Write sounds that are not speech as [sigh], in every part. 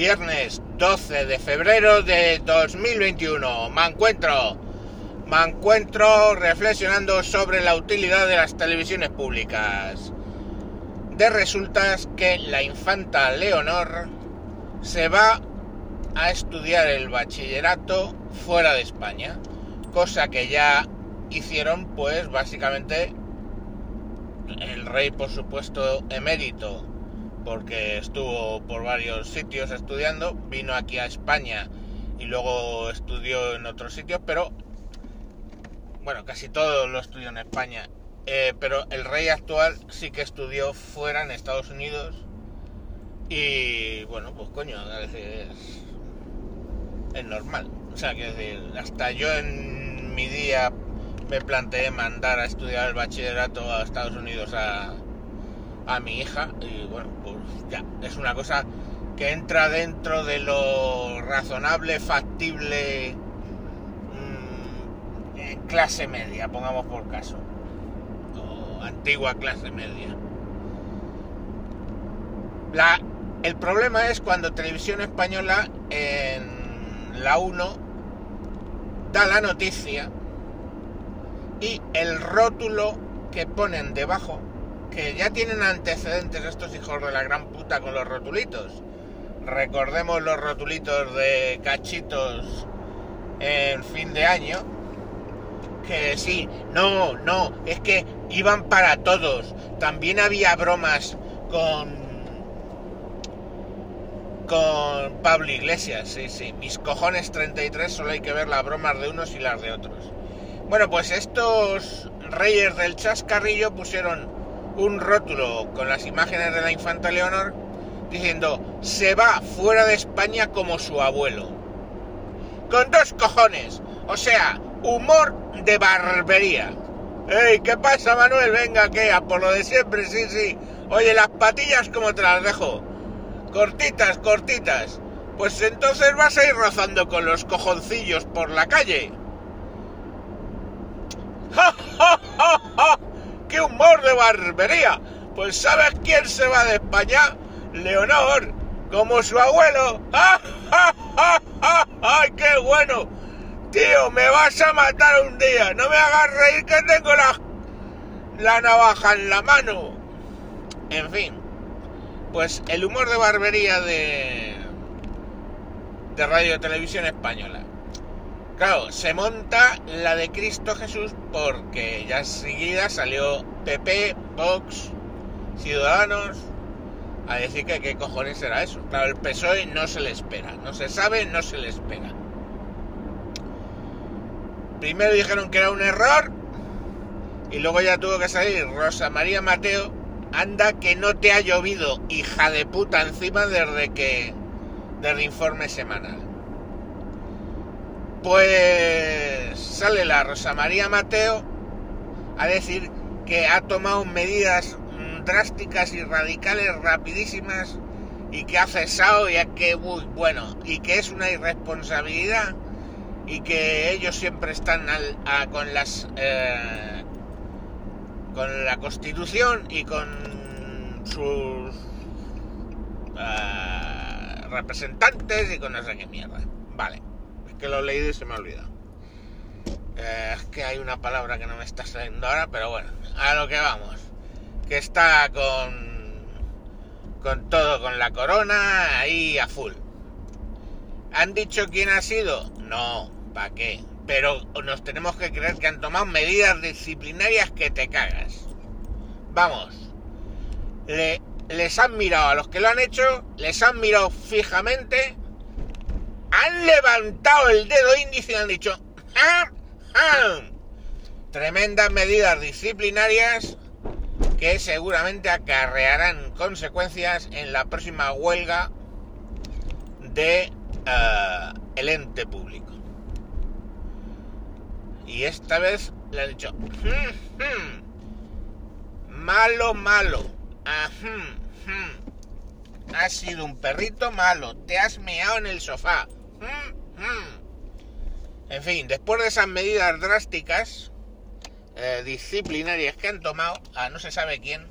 Viernes 12 de febrero de 2021. Me encuentro, me encuentro reflexionando sobre la utilidad de las televisiones públicas. De resultas que la infanta Leonor se va a estudiar el bachillerato fuera de España, cosa que ya hicieron pues básicamente el rey por supuesto emérito porque estuvo por varios sitios estudiando, vino aquí a España y luego estudió en otros sitios, pero bueno, casi todo lo estudió en España. Eh, pero el rey actual sí que estudió fuera en Estados Unidos y bueno, pues coño, es, es normal. O sea, que decir, hasta yo en mi día me planteé mandar a estudiar el bachillerato a Estados Unidos a, a mi hija y bueno, pues ya, es una cosa que entra dentro de lo razonable, factible, mmm, clase media, pongamos por caso, o antigua clase media. La, el problema es cuando Televisión Española en la 1 da la noticia y el rótulo que ponen debajo que ya tienen antecedentes estos hijos de la gran puta con los rotulitos. Recordemos los rotulitos de cachitos en fin de año. Que sí, no, no, es que iban para todos. También había bromas con con Pablo Iglesias, sí, sí. Mis cojones 33 solo hay que ver las bromas de unos y las de otros. Bueno, pues estos reyes del chascarrillo pusieron un rótulo con las imágenes de la infanta Leonor diciendo se va fuera de España como su abuelo. Con dos cojones. O sea, humor de barbería. ¡Ey! ¿Qué pasa, Manuel? Venga, que a por lo de siempre, sí, sí. Oye, las patillas, como te las dejo? Cortitas, cortitas. Pues entonces vas a ir rozando con los cojoncillos por la calle. [laughs] ¡Ja, humor de barbería! Pues ¿sabes quién se va de España? Leonor, como su abuelo. ¡Ah, ja, ja, ja! ¡Ay, qué bueno! Tío, me vas a matar un día. No me hagas reír que tengo la, la navaja en la mano. En fin, pues el humor de barbería de, de Radio Televisión Española. Claro, se monta la de Cristo Jesús porque ya enseguida salió PP, Vox, Ciudadanos a decir que qué cojones era eso. Claro, el PSOE no se le espera, no se sabe, no se le espera. Primero dijeron que era un error y luego ya tuvo que salir Rosa María Mateo. Anda que no te ha llovido, hija de puta, encima desde que... del informe semanal. Pues sale la Rosa María Mateo a decir que ha tomado medidas drásticas y radicales rapidísimas y que ha cesado y que bueno y que es una irresponsabilidad y que ellos siempre están al, a, con las eh, con la constitución y con sus uh, representantes y con no sé qué mierda. Vale que lo he leído y se me ha olvidado. Eh, es que hay una palabra que no me está saliendo ahora, pero bueno, a lo que vamos. Que está con, con todo, con la corona ahí a full. ¿Han dicho quién ha sido? No, ¿para qué? Pero nos tenemos que creer que han tomado medidas disciplinarias que te cagas. Vamos, le, les han mirado a los que lo han hecho, les han mirado fijamente levantado el dedo índice y han dicho, ¡Ah! ¡Ah! tremendas medidas disciplinarias que seguramente acarrearán consecuencias en la próxima huelga de uh, el ente público. Y esta vez le han dicho, hm, hm, malo, malo, ah, hm, hm. has sido un perrito malo, te has meado en el sofá. En fin, después de esas medidas drásticas, eh, disciplinarias que han tomado a no se sabe quién,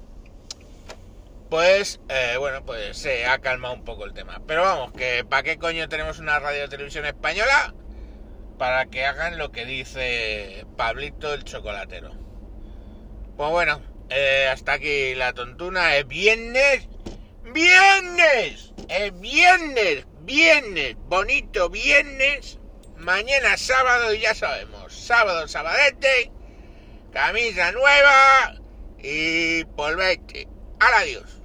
pues eh, bueno, pues se ha calmado un poco el tema. Pero vamos, que ¿para qué coño tenemos una radio televisión española? Para que hagan lo que dice Pablito el chocolatero. Pues bueno, eh, hasta aquí la tontuna. Es viernes. ¡Viernes! Es viernes, viernes, bonito viernes. Mañana sábado y ya sabemos. Sábado, sabadete. Camisa nueva y polvete. Adiós.